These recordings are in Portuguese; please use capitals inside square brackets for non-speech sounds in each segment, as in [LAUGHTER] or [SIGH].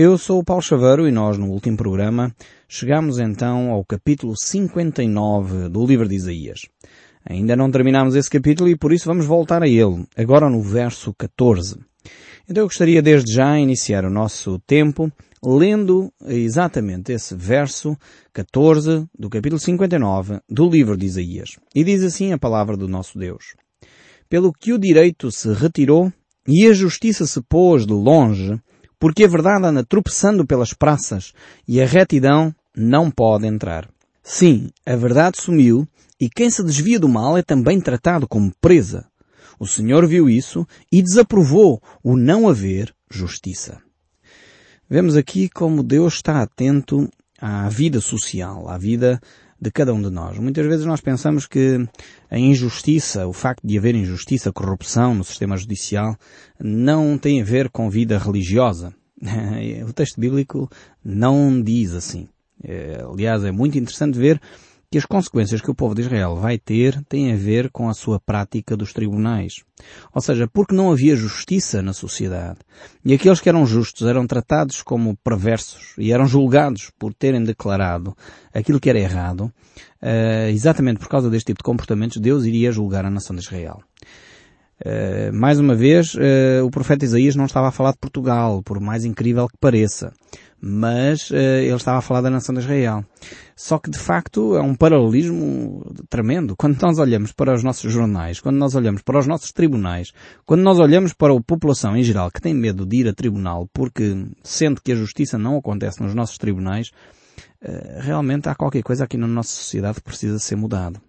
Eu sou o Paulo Chaveiro e nós, no último programa, chegamos então ao capítulo 59 do livro de Isaías. Ainda não terminamos esse capítulo e por isso vamos voltar a ele, agora no verso 14. Então eu gostaria desde já iniciar o nosso tempo lendo exatamente esse verso 14 do capítulo 59 do livro de Isaías. E diz assim a palavra do nosso Deus. Pelo que o direito se retirou e a justiça se pôs de longe, porque a verdade anda tropeçando pelas praças e a retidão não pode entrar. Sim, a verdade sumiu e quem se desvia do mal é também tratado como presa. O Senhor viu isso e desaprovou o não haver justiça. Vemos aqui como Deus está atento à vida social, à vida de cada um de nós. Muitas vezes nós pensamos que a injustiça, o facto de haver injustiça, corrupção no sistema judicial, não tem a ver com vida religiosa. [LAUGHS] O texto bíblico não diz assim. É, aliás, é muito interessante ver que as consequências que o povo de Israel vai ter têm a ver com a sua prática dos tribunais. Ou seja, porque não havia justiça na sociedade. E aqueles que eram justos eram tratados como perversos e eram julgados por terem declarado aquilo que era errado, uh, exatamente por causa deste tipo de comportamentos, Deus iria julgar a nação de Israel. Uh, mais uma vez, uh, o profeta Isaías não estava a falar de Portugal, por mais incrível que pareça mas uh, ele estava a falar da nação de Israel. Só que de facto é um paralelismo tremendo. Quando nós olhamos para os nossos jornais, quando nós olhamos para os nossos tribunais, quando nós olhamos para a população em geral que tem medo de ir a tribunal porque sente que a justiça não acontece nos nossos tribunais, realmente há qualquer coisa aqui na nossa sociedade que precisa ser mudado.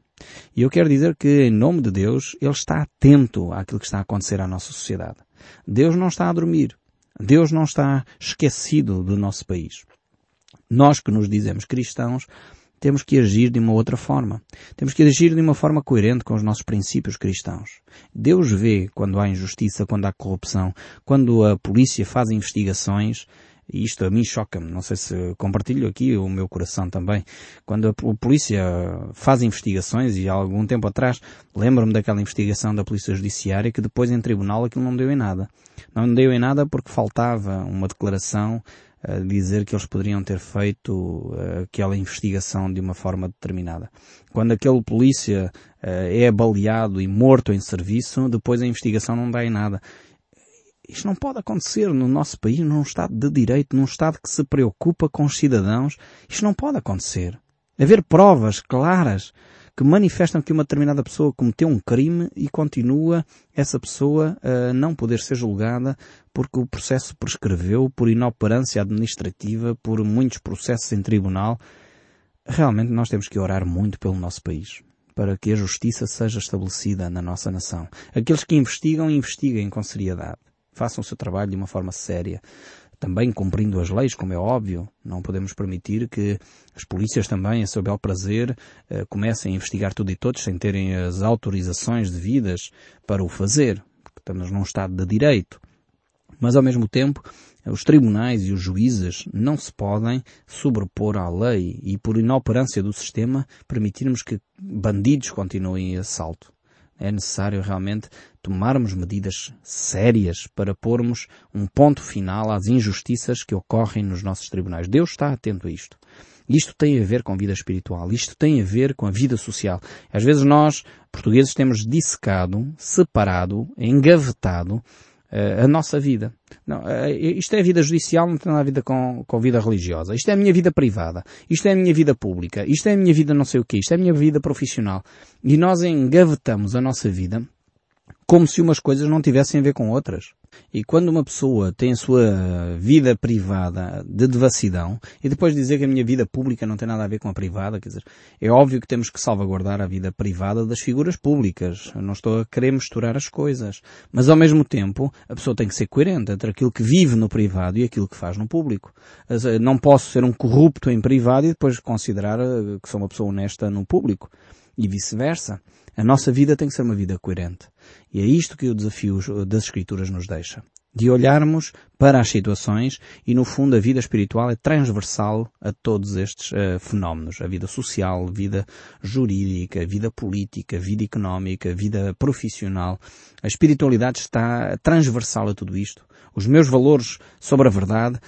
E eu quero dizer que, em nome de Deus, Ele está atento àquilo que está a acontecer à nossa sociedade. Deus não está a dormir. Deus não está esquecido do nosso país. Nós que nos dizemos cristãos, temos que agir de uma outra forma. Temos que agir de uma forma coerente com os nossos princípios cristãos. Deus vê quando há injustiça, quando há corrupção, quando a polícia faz investigações, e isto a mim choca-me, não sei se compartilho aqui o meu coração também. Quando a polícia faz investigações, e há algum tempo atrás, lembro-me daquela investigação da Polícia Judiciária que depois em tribunal aquilo não deu em nada. Não deu em nada porque faltava uma declaração a dizer que eles poderiam ter feito uh, aquela investigação de uma forma determinada. Quando aquele polícia uh, é baleado e morto em serviço, depois a investigação não dá em nada. Isto não pode acontecer no nosso país, num Estado de Direito, num Estado que se preocupa com os cidadãos. Isto não pode acontecer. Haver provas claras que manifestam que uma determinada pessoa cometeu um crime e continua essa pessoa a não poder ser julgada porque o processo prescreveu por inoperância administrativa, por muitos processos em tribunal. Realmente nós temos que orar muito pelo nosso país para que a justiça seja estabelecida na nossa nação. Aqueles que investigam, investiguem com seriedade façam o seu trabalho de uma forma séria, também cumprindo as leis, como é óbvio. Não podemos permitir que as polícias também, a seu bel prazer, eh, comecem a investigar tudo e todos sem terem as autorizações devidas para o fazer, porque estamos num Estado de Direito. Mas ao mesmo tempo, os tribunais e os juízes não se podem sobrepor à lei e, por inoperância do sistema, permitirmos que bandidos continuem a assalto é necessário realmente tomarmos medidas sérias para pormos um ponto final às injustiças que ocorrem nos nossos tribunais. Deus está atento a isto. Isto tem a ver com a vida espiritual. Isto tem a ver com a vida social. Às vezes nós, portugueses, temos dissecado, separado, engavetado a nossa vida. Não, isto é a vida judicial, não tem nada a ver com, com a vida religiosa. Isto é a minha vida privada. Isto é a minha vida pública. Isto é a minha vida não sei o quê. Isto é a minha vida profissional. E nós engavetamos a nossa vida como se umas coisas não tivessem a ver com outras. E quando uma pessoa tem a sua vida privada de devassidão e depois dizer que a minha vida pública não tem nada a ver com a privada, quer dizer, é óbvio que temos que salvaguardar a vida privada das figuras públicas. Eu não estou a querer misturar as coisas. Mas ao mesmo tempo, a pessoa tem que ser coerente entre aquilo que vive no privado e aquilo que faz no público. Não posso ser um corrupto em privado e depois considerar eh, que sou uma pessoa honesta no público. E vice-versa. A nossa vida tem que ser uma vida coerente. E é isto que o desafio das Escrituras nos deixa. De olharmos para as situações e, no fundo, a vida espiritual é transversal a todos estes uh, fenómenos. A vida social, vida jurídica, vida política, vida económica, vida profissional. A espiritualidade está transversal a tudo isto. Os meus valores sobre a verdade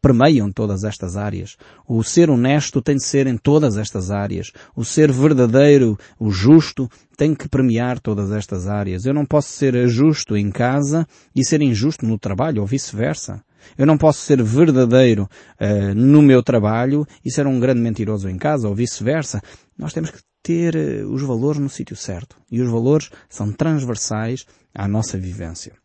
permeiam todas estas áreas. O ser honesto tem de ser em todas estas áreas. O ser verdadeiro, o justo, tem que premiar todas estas áreas. Eu não posso ser justo em casa e ser injusto no trabalho, ou vice-versa. Eu não posso ser verdadeiro uh, no meu trabalho e ser um grande mentiroso em casa, ou vice-versa. Nós temos que ter uh, os valores no sítio certo. E os valores são transversais à nossa vivência.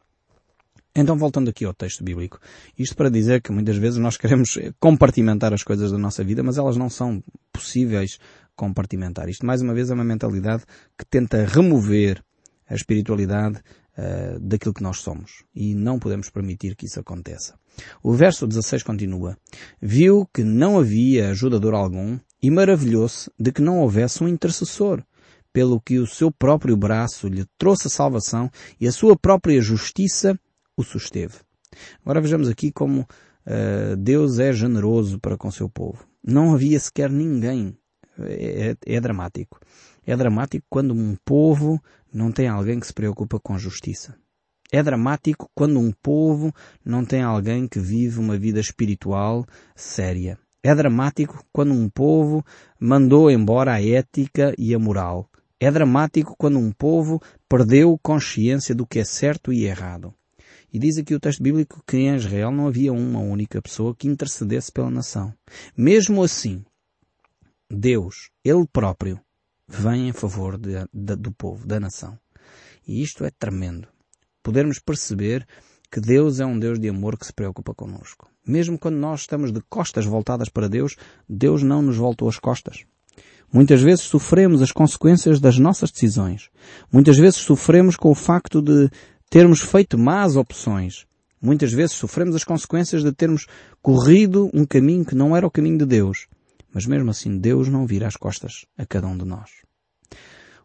Então, voltando aqui ao texto bíblico, isto para dizer que muitas vezes nós queremos [LAUGHS] compartimentar as coisas da nossa vida, mas elas não são possíveis compartimentar. Isto, mais uma vez, é uma mentalidade que tenta remover a espiritualidade uh, daquilo que nós somos. E não podemos permitir que isso aconteça. O verso 16 continua. Viu que não havia ajudador algum e maravilhou-se de que não houvesse um intercessor, pelo que o seu próprio braço lhe trouxe a salvação e a sua própria justiça o susteve. Agora vejamos aqui como uh, Deus é generoso para com seu povo. Não havia sequer ninguém. É, é, é dramático. É dramático quando um povo não tem alguém que se preocupa com justiça. É dramático quando um povo não tem alguém que vive uma vida espiritual séria. É dramático quando um povo mandou embora a ética e a moral. É dramático quando um povo perdeu consciência do que é certo e errado. E diz aqui o texto bíblico que em Israel não havia uma única pessoa que intercedesse pela nação. Mesmo assim, Deus, Ele próprio, vem em favor de, de, do povo, da nação. E isto é tremendo podermos perceber que Deus é um Deus de amor que se preocupa connosco. Mesmo quando nós estamos de costas voltadas para Deus, Deus não nos voltou as costas. Muitas vezes sofremos as consequências das nossas decisões. Muitas vezes sofremos com o facto de termos feito más opções. Muitas vezes sofremos as consequências de termos corrido um caminho que não era o caminho de Deus. Mas mesmo assim, Deus não vira as costas a cada um de nós.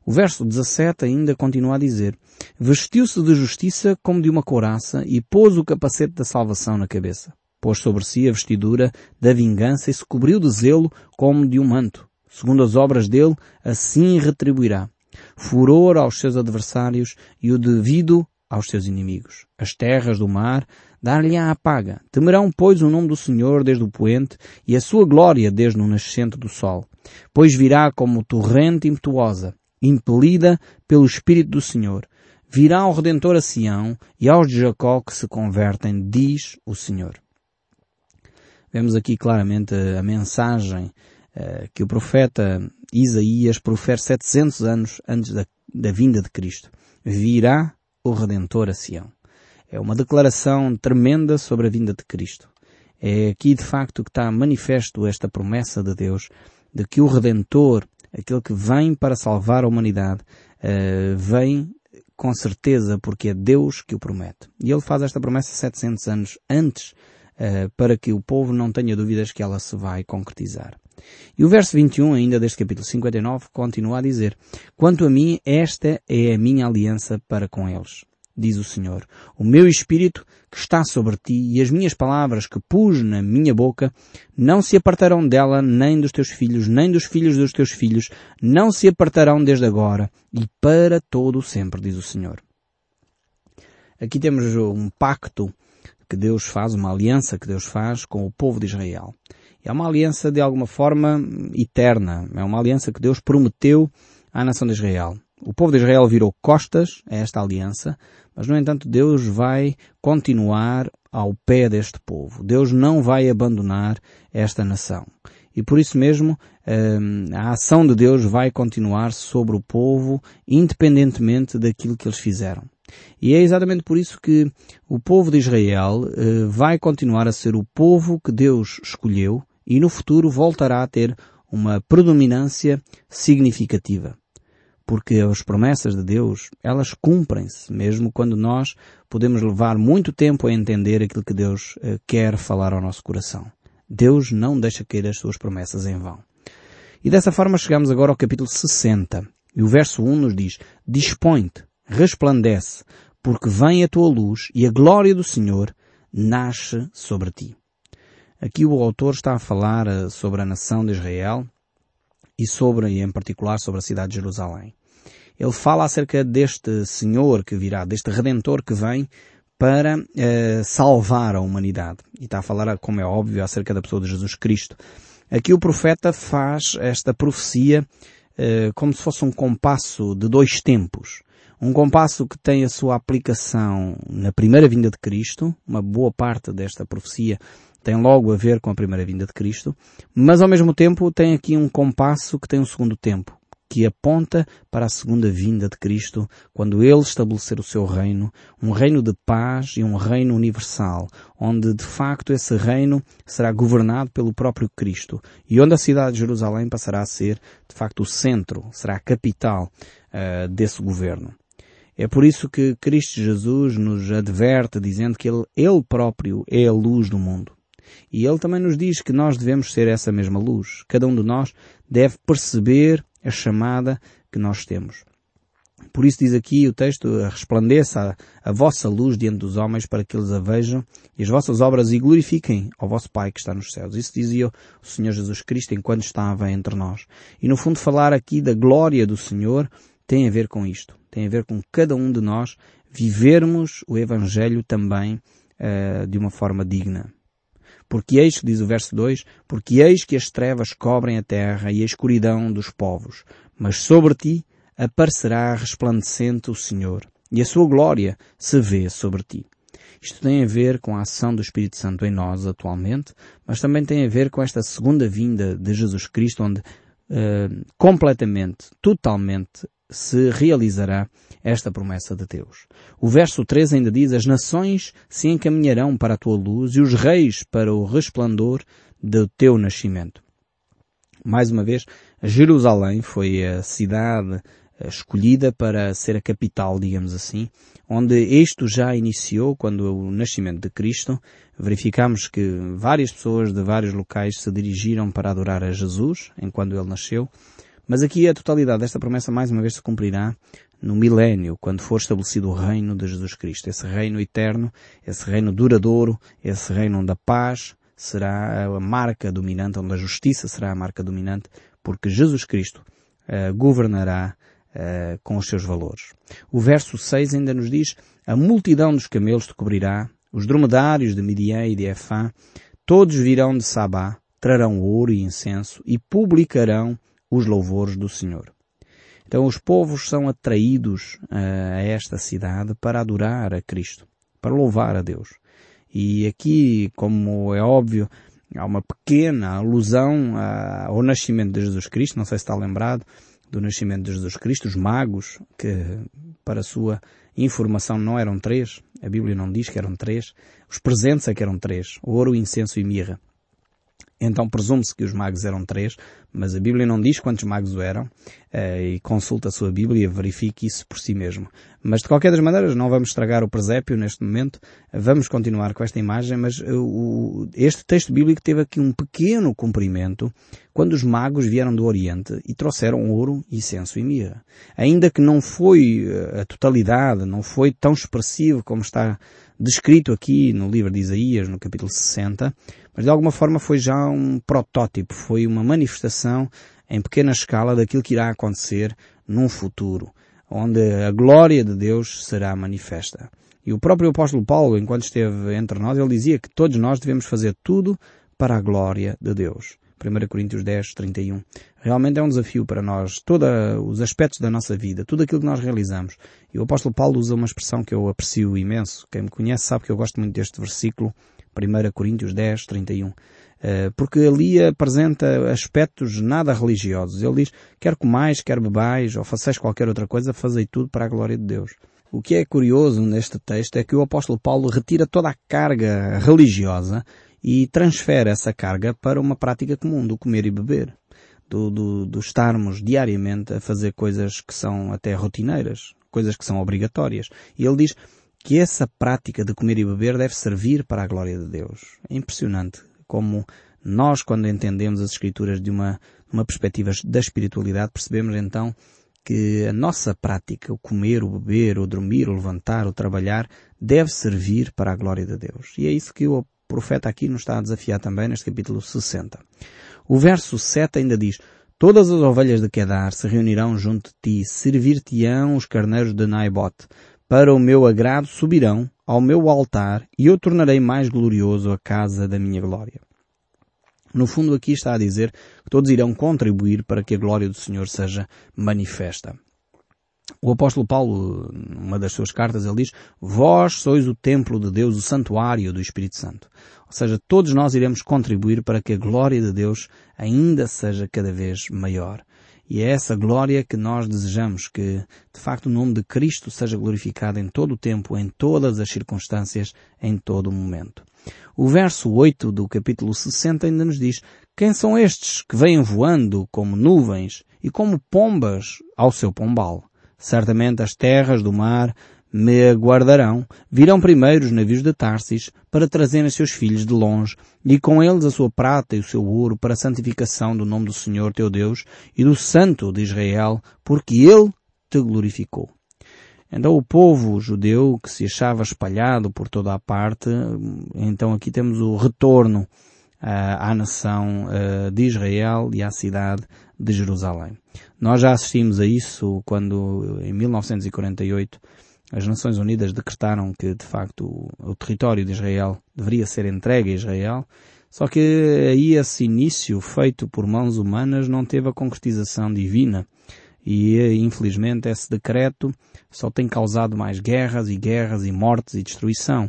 O verso 17 ainda continua a dizer, vestiu-se de justiça como de uma couraça e pôs o capacete da salvação na cabeça. Pôs sobre si a vestidura da vingança e se cobriu de zelo como de um manto. Segundo as obras dele, assim retribuirá. Furor aos seus adversários e o devido aos seus inimigos. As terras do mar dar-lhe-á a paga. Temerão, pois, o nome do Senhor desde o poente e a sua glória desde o nascente do sol. Pois virá como torrente impetuosa impelida pelo Espírito do Senhor. Virá o Redentor a Sião e aos de Jacó que se convertem, diz o Senhor. Vemos aqui claramente a mensagem uh, que o profeta Isaías profere 700 anos antes da, da vinda de Cristo. Virá o Redentor a Sião. É uma declaração tremenda sobre a vinda de Cristo. É aqui de facto que está manifesto esta promessa de Deus de que o Redentor aquele que vem para salvar a humanidade, uh, vem com certeza porque é Deus que o promete. E ele faz esta promessa 700 anos antes, uh, para que o povo não tenha dúvidas que ela se vai concretizar. E o verso 21 ainda deste capítulo 59 continua a dizer, Quanto a mim, esta é a minha aliança para com eles diz o Senhor. O meu espírito que está sobre ti e as minhas palavras que pus na minha boca não se apartarão dela nem dos teus filhos, nem dos filhos dos teus filhos, não se apartarão desde agora e para todo o sempre, diz o Senhor. Aqui temos um pacto que Deus faz, uma aliança que Deus faz com o povo de Israel. É uma aliança de alguma forma eterna. É uma aliança que Deus prometeu à nação de Israel. O povo de Israel virou costas a esta aliança, mas no entanto Deus vai continuar ao pé deste povo. Deus não vai abandonar esta nação. E por isso mesmo hum, a ação de Deus vai continuar sobre o povo, independentemente daquilo que eles fizeram. E é exatamente por isso que o povo de Israel eh, vai continuar a ser o povo que Deus escolheu e no futuro voltará a ter uma predominância significativa porque as promessas de Deus, elas cumprem-se, mesmo quando nós podemos levar muito tempo a entender aquilo que Deus uh, quer falar ao nosso coração. Deus não deixa cair as suas promessas em vão. E dessa forma chegamos agora ao capítulo 60. E o verso 1 nos diz, Dispõe-te, resplandece, porque vem a tua luz e a glória do Senhor nasce sobre ti. Aqui o autor está a falar uh, sobre a nação de Israel, e sobre, e em particular sobre a cidade de Jerusalém. Ele fala acerca deste Senhor que virá, deste Redentor que vem para uh, salvar a humanidade. E está a falar, como é óbvio, acerca da pessoa de Jesus Cristo. Aqui o profeta faz esta profecia uh, como se fosse um compasso de dois tempos. Um compasso que tem a sua aplicação na primeira vinda de Cristo, uma boa parte desta profecia tem logo a ver com a primeira vinda de Cristo, mas ao mesmo tempo tem aqui um compasso que tem um segundo tempo que aponta para a segunda vinda de Cristo, quando Ele estabelecer o seu reino, um reino de paz e um reino universal, onde de facto esse reino será governado pelo próprio Cristo e onde a cidade de Jerusalém passará a ser de facto o centro, será a capital uh, desse governo. É por isso que Cristo Jesus nos adverte dizendo que Ele, Ele próprio é a luz do mundo. E Ele também nos diz que nós devemos ser essa mesma luz. Cada um de nós deve perceber a chamada que nós temos. Por isso diz aqui o texto, resplandeça a, a, vossa luz diante dos homens para que eles a vejam e as vossas obras e glorifiquem ao vosso Pai que está nos céus. Isso dizia o Senhor Jesus Cristo enquanto estava entre nós. E no fundo falar aqui da glória do Senhor tem a ver com isto. Tem a ver com cada um de nós vivermos o Evangelho também uh, de uma forma digna. Porque eis que diz o verso 2, porque eis que as trevas cobrem a terra e a escuridão dos povos, mas sobre ti aparecerá resplandecente o Senhor, e a sua glória se vê sobre ti. Isto tem a ver com a ação do Espírito Santo em nós atualmente, mas também tem a ver com esta segunda vinda de Jesus Cristo, onde uh, completamente, totalmente se realizará esta promessa de Deus. O verso 3 ainda diz, as nações se encaminharão para a tua luz e os reis para o resplandor do teu nascimento. Mais uma vez, Jerusalém foi a cidade escolhida para ser a capital, digamos assim, onde isto já iniciou quando o nascimento de Cristo. Verificamos que várias pessoas de vários locais se dirigiram para adorar a Jesus enquanto ele nasceu. Mas aqui a totalidade desta promessa mais uma vez se cumprirá no milénio, quando for estabelecido o reino de Jesus Cristo. Esse reino eterno, esse reino duradouro, esse reino onde a paz será a marca dominante, onde a justiça será a marca dominante, porque Jesus Cristo uh, governará uh, com os seus valores. O verso 6 ainda nos diz, a multidão dos camelos te cobrirá, os dromedários de Midian e de Efã, todos virão de Sabá, trarão ouro e incenso e publicarão os louvores do Senhor. Então os povos são atraídos uh, a esta cidade para adorar a Cristo, para louvar a Deus. E aqui, como é óbvio, há uma pequena alusão ao nascimento de Jesus Cristo, não sei se está lembrado do nascimento de Jesus Cristo, os magos, que para sua informação não eram três, a Bíblia não diz que eram três, os presentes é que eram três, ouro, incenso e mirra. Então presume-se que os magos eram três, mas a Bíblia não diz quantos magos eram, e consulta a sua Bíblia verifique isso por si mesmo. Mas de qualquer das maneiras, não vamos estragar o presépio neste momento, vamos continuar com esta imagem, mas uh, o, este texto bíblico teve aqui um pequeno cumprimento quando os magos vieram do Oriente e trouxeram ouro, incenso e mirra. Ainda que não foi uh, a totalidade, não foi tão expressivo como está descrito aqui no livro de Isaías, no capítulo 60, mas de alguma forma foi já um protótipo, foi uma manifestação em pequena escala daquilo que irá acontecer num futuro, onde a glória de Deus será manifesta. E o próprio apóstolo Paulo, enquanto esteve entre nós, ele dizia que todos nós devemos fazer tudo para a glória de Deus. 1 Coríntios 10, 31. Realmente é um desafio para nós, todos os aspectos da nossa vida, tudo aquilo que nós realizamos. E o apóstolo Paulo usa uma expressão que eu aprecio imenso. Quem me conhece sabe que eu gosto muito deste versículo, 1 Coríntios 10, 31. Porque ali apresenta aspectos nada religiosos. Ele diz, quer comais, quer bebais, ou façais qualquer outra coisa, fazei tudo para a glória de Deus. O que é curioso neste texto é que o apóstolo Paulo retira toda a carga religiosa e transfere essa carga para uma prática comum do comer e beber. Do, do, do estarmos diariamente a fazer coisas que são até rotineiras, coisas que são obrigatórias. E ele diz, que essa prática de comer e beber deve servir para a glória de Deus. É impressionante como nós, quando entendemos as Escrituras de uma, uma perspectiva da espiritualidade, percebemos então que a nossa prática, o comer, o beber, o dormir, o levantar, o trabalhar, deve servir para a glória de Deus. E é isso que o profeta aqui nos está a desafiar também neste capítulo 60. O verso 7 ainda diz, Todas as ovelhas de Kedar se reunirão junto de ti, servir-te-ão os carneiros de Naibot, para o meu agrado subirão ao meu altar e eu tornarei mais glorioso a casa da minha glória. No fundo aqui está a dizer que todos irão contribuir para que a glória do Senhor seja manifesta. O apóstolo Paulo, numa das suas cartas, ele diz, vós sois o templo de Deus, o santuário do Espírito Santo. Ou seja, todos nós iremos contribuir para que a glória de Deus ainda seja cada vez maior. E é essa glória que nós desejamos que, de facto, o nome de Cristo seja glorificado em todo o tempo, em todas as circunstâncias, em todo o momento. O verso 8 do capítulo 60 ainda nos diz, quem são estes que vêm voando como nuvens e como pombas ao seu pombal? Certamente as terras do mar me aguardarão, virão primeiro os navios de Tarsis para trazerem seus filhos de longe, e com eles a sua prata e o seu ouro para a santificação do nome do Senhor teu Deus e do Santo de Israel, porque Ele te glorificou. Então o povo judeu que se achava espalhado por toda a parte, então aqui temos o retorno uh, à nação uh, de Israel e à cidade de Jerusalém. Nós já assistimos a isso quando, em 1948, as Nações Unidas decretaram que, de facto, o, território de Israel deveria ser entregue a Israel, só que aí esse início feito por mãos humanas não teve a concretização divina. E, infelizmente, esse decreto só tem causado mais guerras e guerras e mortes e destruição.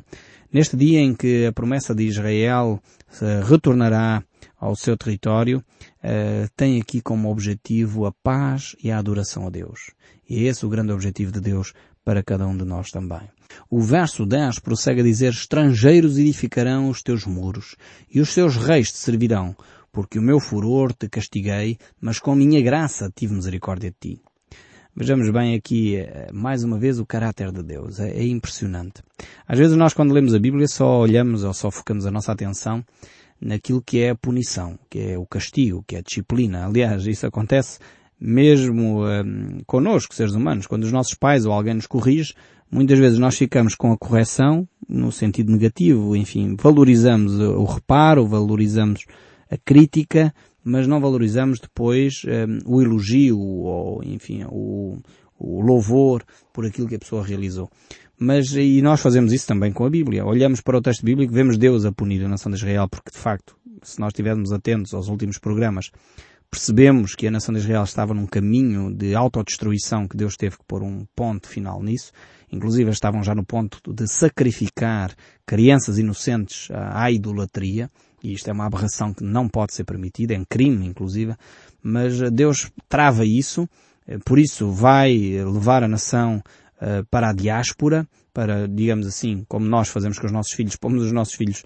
Neste dia em que a promessa de Israel retornará ao seu território, uh, tem aqui como objetivo a paz e a adoração a Deus. E é esse o grande objetivo de Deus para cada um de nós também. O verso 10 prossegue a dizer, estrangeiros edificarão os teus muros, e os seus reis te servirão, porque o meu furor te castiguei, mas com minha graça tive misericórdia de ti. Vejamos bem aqui, eh, mais uma vez, o caráter de Deus. É, é impressionante. Às vezes nós, quando lemos a Bíblia, só olhamos ou só focamos a nossa atenção naquilo que é a punição, que é o castigo, que é a disciplina. Aliás, isso acontece mesmo um, connosco, seres humanos. Quando os nossos pais ou alguém nos corrige, muitas vezes nós ficamos com a correção no sentido negativo, enfim, valorizamos o reparo, valorizamos a crítica, mas não valorizamos depois um, o elogio ou, enfim, o, o louvor por aquilo que a pessoa realizou. Mas, e nós fazemos isso também com a Bíblia. Olhamos para o texto bíblico, vemos Deus a punir a nação de Israel, porque de facto, se nós estivermos atentos aos últimos programas, percebemos que a nação de Israel estava num caminho de autodestruição que Deus teve que pôr um ponto final nisso. Inclusive estavam já no ponto de sacrificar crianças inocentes à idolatria. E isto é uma aberração que não pode ser permitida, é um crime inclusive. Mas Deus trava isso, por isso vai levar a nação eh, para a diáspora, para, digamos assim, como nós fazemos com os nossos filhos, pomos os nossos filhos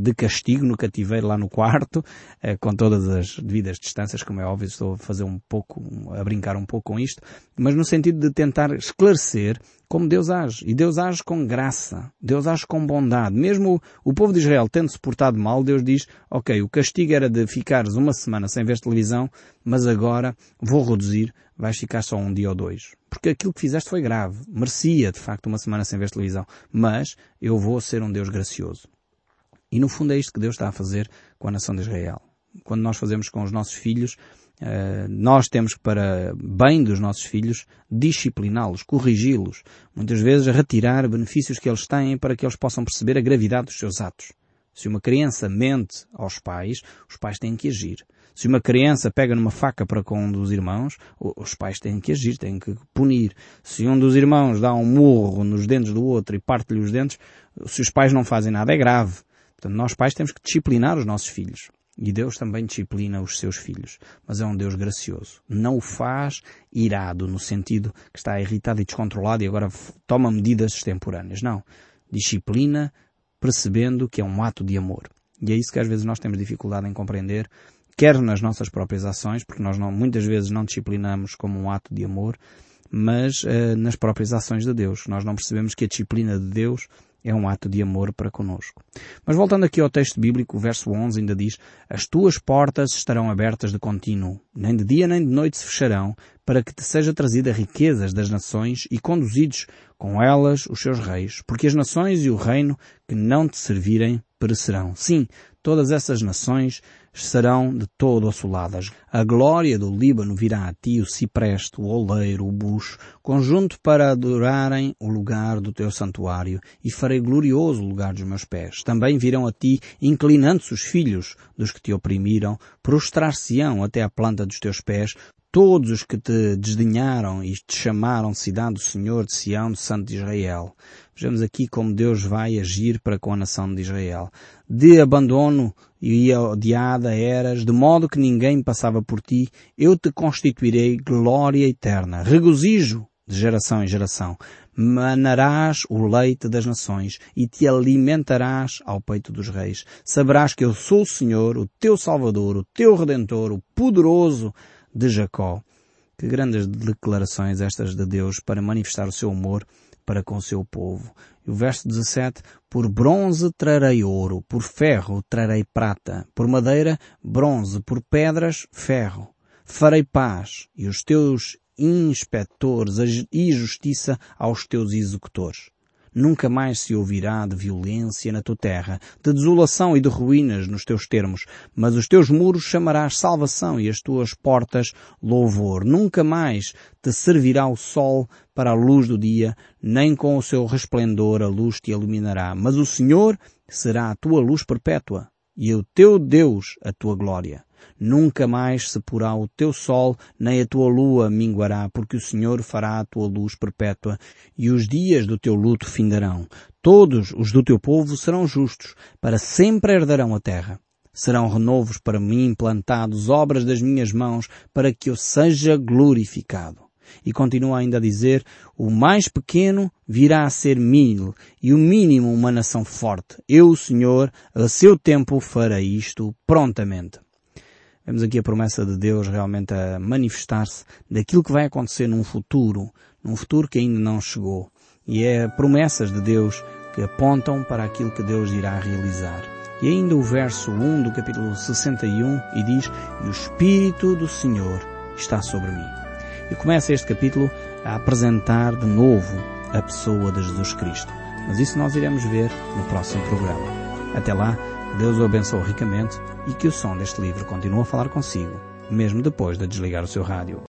de castigo no cativeiro lá no quarto, uh, com todas as devidas distâncias, como é óbvio, estou a fazer um pouco, a brincar um pouco com isto, mas no sentido de tentar esclarecer como Deus age. E Deus age com graça. Deus age com bondade. Mesmo o, povo de Israel tendo se portado mal, Deus diz, ok, o castigo era de ficares uma semana sem ver televisão, mas agora vou reduzir, vais ficar só um dia ou dois. Porque aquilo que fizeste foi grave. Merecia, de facto, uma semana sem ver televisão. Mas eu vou ser um Deus gracioso. E no fundo é isto que Deus está a fazer com a nação de Israel. Quando nós fazemos com os nossos filhos, eh, nós temos que, para bem dos nossos filhos, discipliná-los, corrigi-los, muitas vezes retirar benefícios que eles têm para que eles possam perceber a gravidade dos seus atos. Se uma criança mente aos pais, os pais têm que agir. Se uma criança pega numa faca para com um dos irmãos, os pais têm que agir, têm que punir. Se um dos irmãos dá um murro nos dentes do outro e parte-lhe os dentes, se os pais não fazem nada é grave. Portanto, nós pais temos que disciplinar os nossos filhos. E Deus também disciplina os seus filhos. Mas é um Deus gracioso. Não o faz irado, no sentido que está irritado e descontrolado e agora toma medidas extemporâneas. Não. Disciplina percebendo que é um ato de amor. E é isso que às vezes nós temos dificuldade em compreender quer nas nossas próprias ações, porque nós não, muitas vezes não disciplinamos como um ato de amor, mas uh, nas próprias ações de Deus. Nós não percebemos que a disciplina de Deus é um ato de amor para conosco. Mas voltando aqui ao texto bíblico, o verso 11 ainda diz, As tuas portas estarão abertas de contínuo, nem de dia nem de noite se fecharão, para que te seja trazida riquezas das nações e conduzidos com elas os seus reis, porque as nações e o reino que não te servirem perecerão. Sim, todas essas nações serão de todo assoladas. A glória do Líbano virá a ti, o cipreste, o oleiro, o bucho, conjunto para adorarem o lugar do teu santuário, e farei glorioso o lugar dos meus pés. Também virão a ti, inclinando-se os filhos dos que te oprimiram, prostrar-se-ão até a planta dos teus pés, todos os que te desdenharam e te chamaram cidade do Senhor de Sião, do Santo de Israel. Vejamos aqui como Deus vai agir para com a nação de Israel. De abandono e odiada eras, de modo que ninguém passava por ti, eu te constituirei glória eterna, regozijo de geração em geração. Manarás o leite das nações e te alimentarás ao peito dos reis. Saberás que eu sou o Senhor, o teu Salvador, o teu Redentor, o poderoso, de Jacó. Que grandes declarações estas de Deus para manifestar o seu amor para com o seu povo. E o verso 17, por bronze trarei ouro, por ferro trarei prata, por madeira, bronze, por pedras, ferro. Farei paz e os teus inspectores e justiça aos teus executores. Nunca mais se ouvirá de violência na tua terra, de desolação e de ruínas nos teus termos, mas os teus muros chamarás salvação e as tuas portas louvor. Nunca mais te servirá o sol para a luz do dia, nem com o seu resplendor a luz te iluminará, mas o Senhor será a tua luz perpétua e o teu Deus a tua glória. Nunca mais se porá o teu sol, nem a tua lua minguará, porque o Senhor fará a tua luz perpétua, e os dias do teu luto findarão. Todos os do teu povo serão justos, para sempre herdarão a terra. Serão renovos para mim plantados, obras das minhas mãos, para que eu seja glorificado. E continua ainda a dizer, o mais pequeno virá a ser mil, e o mínimo uma nação forte. Eu, o Senhor, a seu tempo farei isto prontamente. Vemos aqui a promessa de Deus realmente a manifestar-se daquilo que vai acontecer num futuro, num futuro que ainda não chegou. E é promessas de Deus que apontam para aquilo que Deus irá realizar. E ainda o verso 1 do capítulo 61 e diz, e o Espírito do Senhor está sobre mim. E começa este capítulo a apresentar de novo a pessoa de Jesus Cristo. Mas isso nós iremos ver no próximo programa. Até lá, Deus o abençoe ricamente e que o som deste livro continue a falar consigo, mesmo depois de desligar o seu rádio.